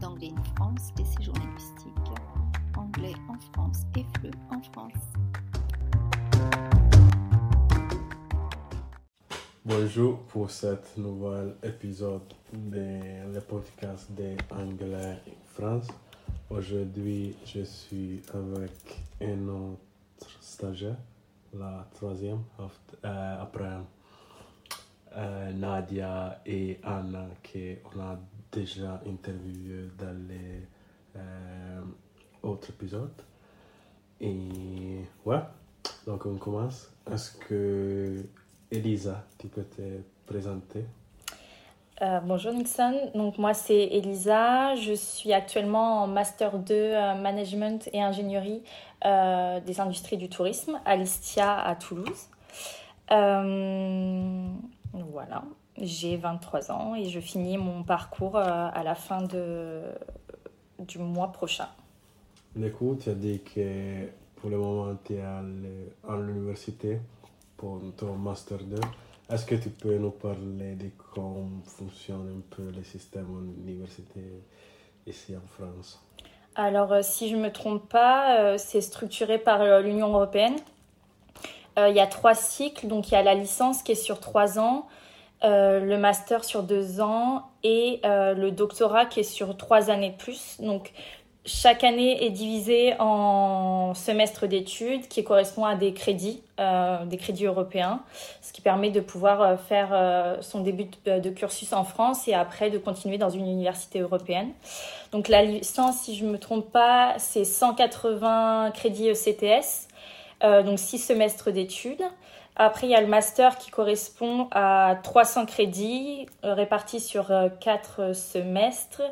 d'Anglais in France des séjours linguistiques. Anglais en France et FLE en France. Bonjour pour cet nouvel épisode de podcast d'Anglais en France. Aujourd'hui, je suis avec un autre stagiaire, la troisième, euh, après euh, Nadia et Anna qu'on a déjà interviewé dans les euh, autres épisodes. Et ouais, donc on commence. Est-ce que Elisa, tu peux te présenter? Euh, bonjour Nixon, donc moi c'est Elisa, je suis actuellement en Master 2 Management et Ingénierie des industries du tourisme à l'ISTIA à Toulouse. Voilà, j'ai 23 ans et je finis mon parcours euh, à la fin de, du mois prochain. Coup, tu as dit que pour le moment, tu es à l'université pour ton Master 2. Est-ce que tu peux nous parler de comment fonctionne un peu le système université ici en France? Alors, euh, si je ne me trompe pas, euh, c'est structuré par l'Union européenne. Il y a trois cycles, donc il y a la licence qui est sur trois ans, euh, le master sur deux ans et euh, le doctorat qui est sur trois années de plus. Donc, chaque année est divisée en semestres d'études qui correspond à des crédits, euh, des crédits européens, ce qui permet de pouvoir faire son début de, cursus en France et après de continuer dans une université européenne. Donc la licence, si je ne me trompe pas, c'est 180 crédits ECTS, donc six semestres d'études. Après, il y a le master qui correspond à 300 crédits euh, répartis sur 4 euh, semestres.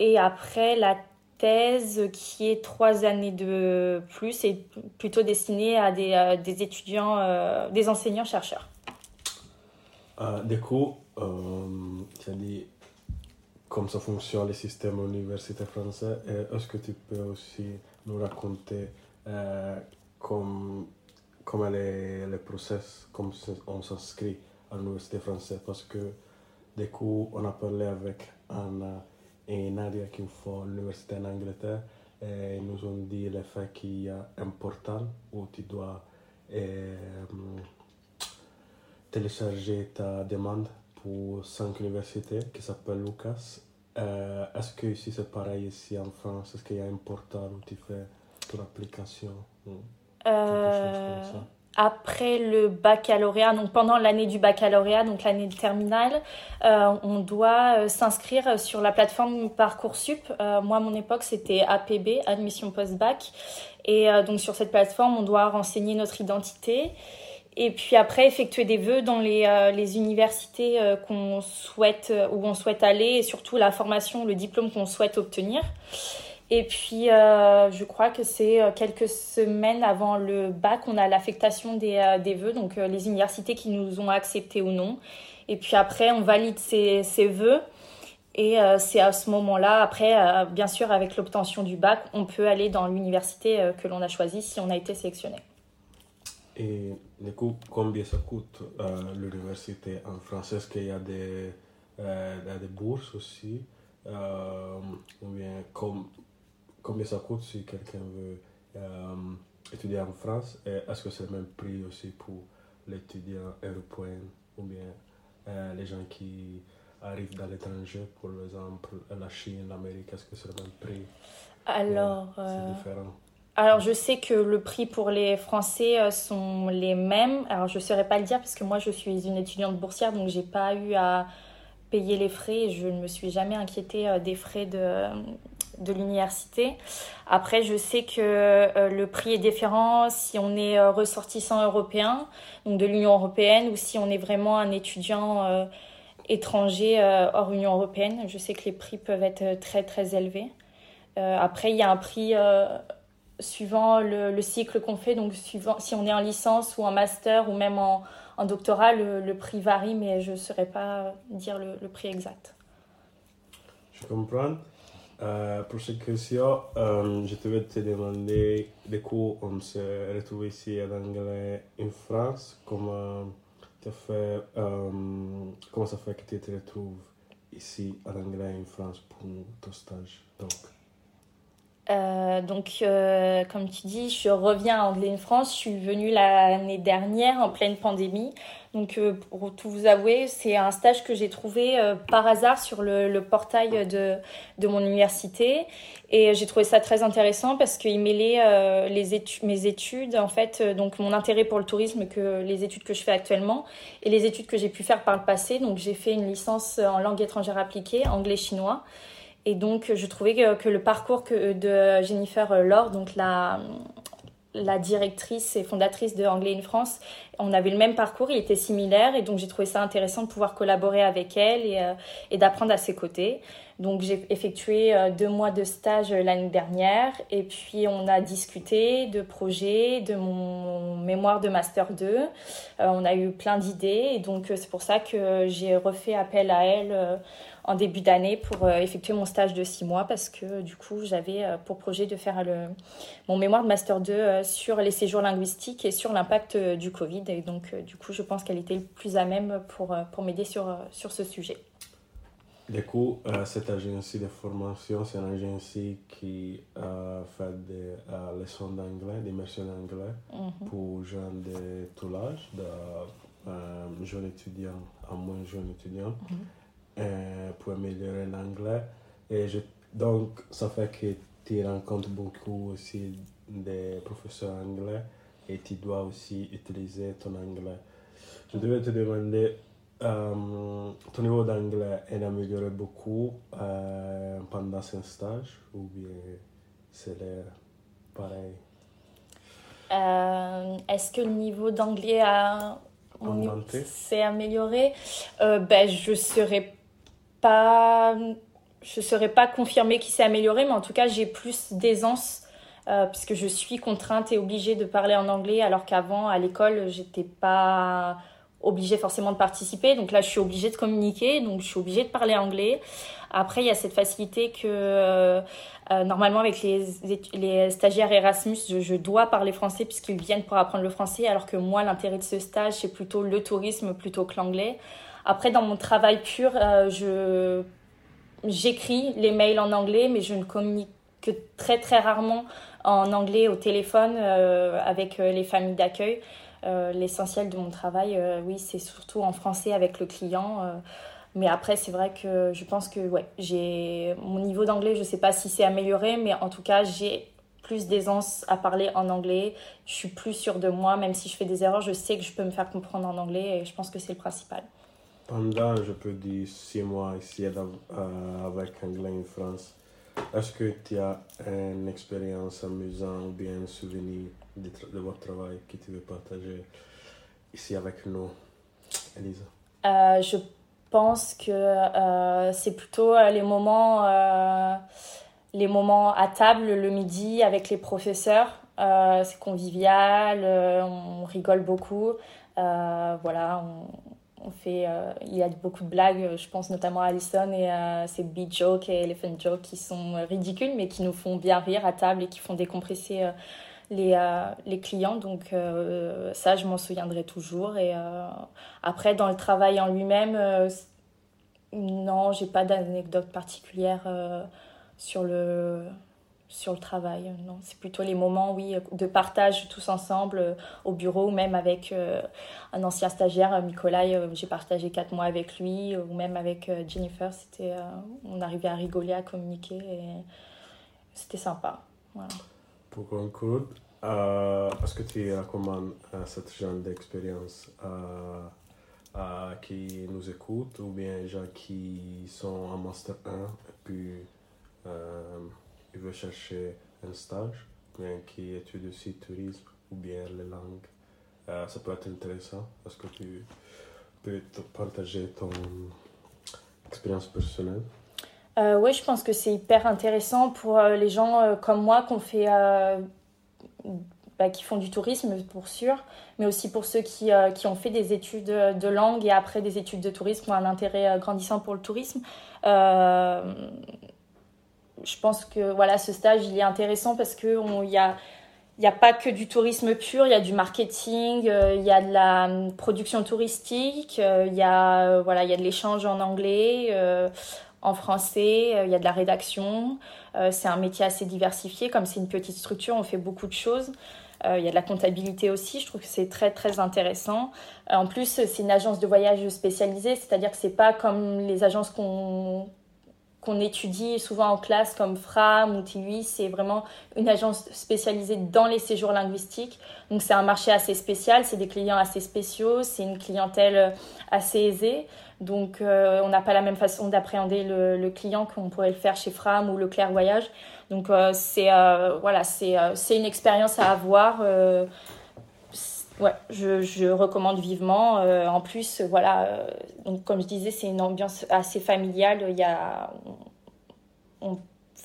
Et après, la thèse qui est 3 années de plus et plutôt destinée à des, euh, étudiants, des enseignants-chercheurs. du coup, dit comment ça fonctionne le système universitaire français. Est-ce que tu peux aussi nous raconter comment comment est le process, comment on s'inscrit à l'université française parce que du coup on a parlé avec Anna et Nadia qui font l'université en Angleterre et ils nous ont dit le fait qu'il y a un portal où tu dois euh, télécharger ta demande pour cinq universités qui s'appelle Lucas. Euh, est-ce que ici c'est pareil ici en France? Est-ce qu'il y a un portal où tu fais ton application? Euh, après le baccalauréat, donc pendant l'année du baccalauréat, donc l'année de terminale, euh, on doit euh, s'inscrire sur la plateforme Parcoursup. moi, à mon époque, c'était APB, Admission Post-Bac. Et donc sur cette plateforme, on doit renseigner notre identité. Et puis après, effectuer des vœux dans les, les universités qu'on souhaite, où on souhaite aller et surtout la formation, le diplôme qu'on souhaite obtenir. Et puis, euh, je crois que c'est euh, quelques semaines avant le bac, on a l'affectation des, euh, des vœux, donc les universités qui nous ont acceptés ou non. Et puis après, on valide ces, ces vœux. Et c'est à ce moment-là, après, bien sûr, avec l'obtention du bac, on peut aller dans l'université que l'on a choisie si on a été sélectionné. Et du coup, combien ça coûte l'université en France Est-ce qu'il y a des, bourses aussi combien ça coûte si quelqu'un veut euh, étudier en France est-ce que c'est le même prix aussi pour l'étudiant européen ou bien euh, les gens qui arrivent dans l'étranger, pour exemple la Chine, l'Amérique, est-ce que c'est le même prix? Alors, c'est différent? Alors, je sais que le prix pour les Français sont les mêmes. Alors, je ne saurais pas le dire parce que moi, je suis une étudiante boursière, donc j'ai pas eu à payer les frais. Je ne me suis jamais inquiétée des frais de, de l'université. Après, je sais que euh, le prix est différent si on est euh, ressortissant européen, donc de l'Union européenne, ou si on est vraiment un étudiant euh, étranger hors Union européenne. Je sais que les prix peuvent être très très élevés. après, il y a un prix suivant le, cycle qu'on fait, donc suivant si on est en licence ou en master ou même en, doctorat, le, prix varie, mais je ne saurais pas dire le, le prix exact. Je comprends. Euh, cette question, euh, je te vais te demander de quoi on se retrouve ici en anglais en France. Comment, fait, euh, comment ça fait que tu te retrouves ici en anglais en France pour ton stage. Euh, donc, euh, comme tu dis, je reviens à Anglais France. Je suis venue l'année dernière en pleine pandémie. Donc, euh, pour tout vous avouer, c'est un stage que j'ai trouvé par hasard sur le, le portail de, de, mon université. Et j'ai trouvé ça très intéressant parce qu'il mêlait les études, mes études, en fait, donc mon intérêt pour le tourisme, que les études que je fais actuellement, et les études que j'ai pu faire par le passé. Donc, j'ai fait une licence en langue étrangère appliquée, anglais-chinois. Et donc, je trouvais que, le parcours que, de Jennifer Laure, donc la, directrice et fondatrice de Anglais in France, on avait le même parcours, il était similaire et donc j'ai trouvé ça intéressant de pouvoir collaborer avec elle euh, et d'apprendre à ses côtés. Donc j'ai effectué euh, deux mois de stage l'année dernière et puis on a discuté de projets, de mon mémoire de master 2. Euh, on a eu plein d'idées et donc c'est pour ça que j'ai refait appel à elle en début d'année pour euh, effectuer mon stage de six mois parce que du coup j'avais euh, pour projet de faire le, mon mémoire de master 2 euh, sur les séjours linguistiques et sur l'impact du Covid et donc du coup je pense qu'elle était plus à même pour, pour m'aider sur, sur ce sujet. Du coup, cette agence de formation, c'est une agence qui fait des leçons d'anglais, d'immersion d'anglais mhm. pour jeunes de tout l'âge, de jeunes étudiants à moins jeunes étudiants. Mhm. Euh, pour améliorer l'anglais. Et je, donc, ça fait que tu rencontres beaucoup aussi des professeurs anglais et tu dois aussi utiliser ton anglais. Je devais te demander, euh, ton niveau d'anglais est amélioré beaucoup euh, pendant ce stage ou bien c'est pareil Est-ce que le niveau d'anglais a s'est amélioré? Ben, Je serais pas, je ne pas confirmer qu'il s'est amélioré, mais en tout cas, j'ai plus d'aisance euh, puisque je suis contrainte et obligée de parler en anglais, alors qu'avant, à l'école, j'étais pas obligée forcément de participer. Donc là, je suis obligée de communiquer, donc je suis obligée de parler anglais. Après, il y a cette facilité que euh, euh, normalement, avec les, les stagiaires Erasmus, je, dois parler français puisqu'ils viennent pour apprendre le français, alors que moi, l'intérêt de ce stage, c'est plutôt le tourisme plutôt que l'anglais. Après, dans mon travail pur, euh, je j'écris les mails en anglais, mais je ne communique que très très rarement en anglais au téléphone avec les familles d'accueil. L'essentiel de mon travail, oui, c'est surtout en français avec le client. mais après, c'est vrai que je pense que ouais, j'ai mon niveau d'anglais, je ne sais pas si c'est amélioré, mais en tout cas, j'ai plus d'aisance à parler en anglais. Je suis plus sûre de moi, même si je fais des erreurs, je sais que je peux me faire comprendre en anglais et je pense que c'est le principal. Pendant, je peux dire, six mois ici euh, avec Anglais en France, est-ce que tu as une expérience amusante ou bien un souvenir de, votre travail que tu veux partager ici avec nous, Elisa? Euh, Je pense que euh, c'est plutôt les moments, les moments à table le midi avec les professeurs. c'est convivial, on rigole beaucoup. voilà, on fait, euh, il y a beaucoup de blagues, je pense notamment à Alison et à ces beat jokes et elephant jokes qui sont ridicules mais qui nous font bien rire à table et qui font décompresser euh, les, euh, les clients. Donc ça, je m'en souviendrai toujours. Et après, dans le travail en lui-même, non, j'ai pas d'anecdote particulière sur le sur le travail. Non, c'est plutôt les moments, oui, de partage tous ensemble euh, au bureau, même avec euh, un ancien stagiaire, Nicolas. Euh, j'ai partagé quatre mois avec lui, ou même avec Jennifer. C'était, on arrivait à rigoler, à communiquer, et c'était sympa. Pour conclure, est-ce que tu recommandes cette genre d'expérience à qui nous écoutent, ou bien gens qui sont en master 1 et puis il veut chercher un stage, bien qui étudie aussi le tourisme ou bien les langues. Euh, ça peut être intéressant parce que tu peux partager ton expérience personnelle? Euh, oui, je pense que c'est hyper intéressant pour euh, les gens euh, comme moi qu'on fait, bah, qui font du tourisme pour sûr, mais aussi pour ceux qui, qui ont fait des études de langue et après des études de tourisme ont un intérêt grandissant pour le tourisme je pense que voilà, ce stage, il est intéressant parce qu'il y a, il n'y a pas que du tourisme pur, il y a du marketing, il y a de la hum, production touristique, il y a voilà, il y a de l'échange en anglais, en français, il y a de la rédaction. c'est un métier assez diversifié, comme c'est une petite structure, on fait beaucoup de choses. il y a de la comptabilité aussi, je trouve que c'est très très intéressant. en plus, c'est une agence de voyage spécialisée, c'est-à-dire que c'est pas comme les agences qu'on qu'on étudie souvent en classe comme Fram ou TUI, c'est vraiment une agence spécialisée dans les séjours linguistiques. Donc c'est un marché assez spécial, c'est des clients assez spéciaux, c'est une clientèle assez aisée. Donc euh, on n'a pas la même façon d'appréhender le, client qu'on pourrait le faire chez Fram ou Leclerc Voyage. Donc euh, c'est euh, voilà, c'est une expérience à avoir ouais, je, je, recommande vivement. Euh, en plus, voilà, euh, donc comme je disais, c'est une ambiance assez familiale. Il y a,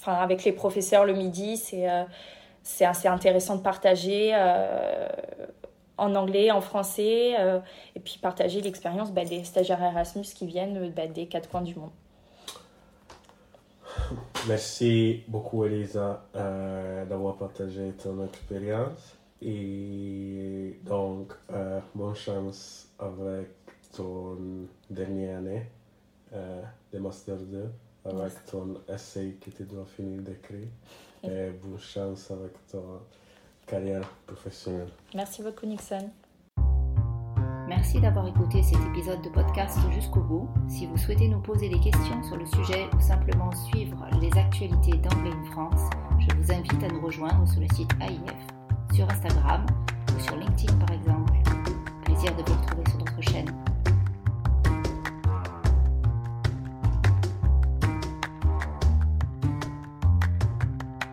avec les professeurs le midi, c'est euh, assez intéressant de partager en anglais, en français, et puis partager l'expérience bah, des stagiaires Erasmus qui viennent bah, des quatre coins du monde. Merci beaucoup Elisa d'avoir partagé ton expérience. Et donc, euh, bonne chance avec ton dernière année euh, de Master 2, avec ton essai que tu dois finir d'écrire. Et bonne chance avec ta carrière professionnelle. Merci beaucoup, Nixon. Merci d'avoir écouté cet épisode de podcast jusqu'au bout. Si vous souhaitez nous poser des questions sur le sujet ou simplement suivre les actualités d'Anglais in France, je vous invite à nous rejoindre sur le site AIF sur Instagram ou sur LinkedIn par exemple. Plaisir de vous retrouver sur notre chaîne.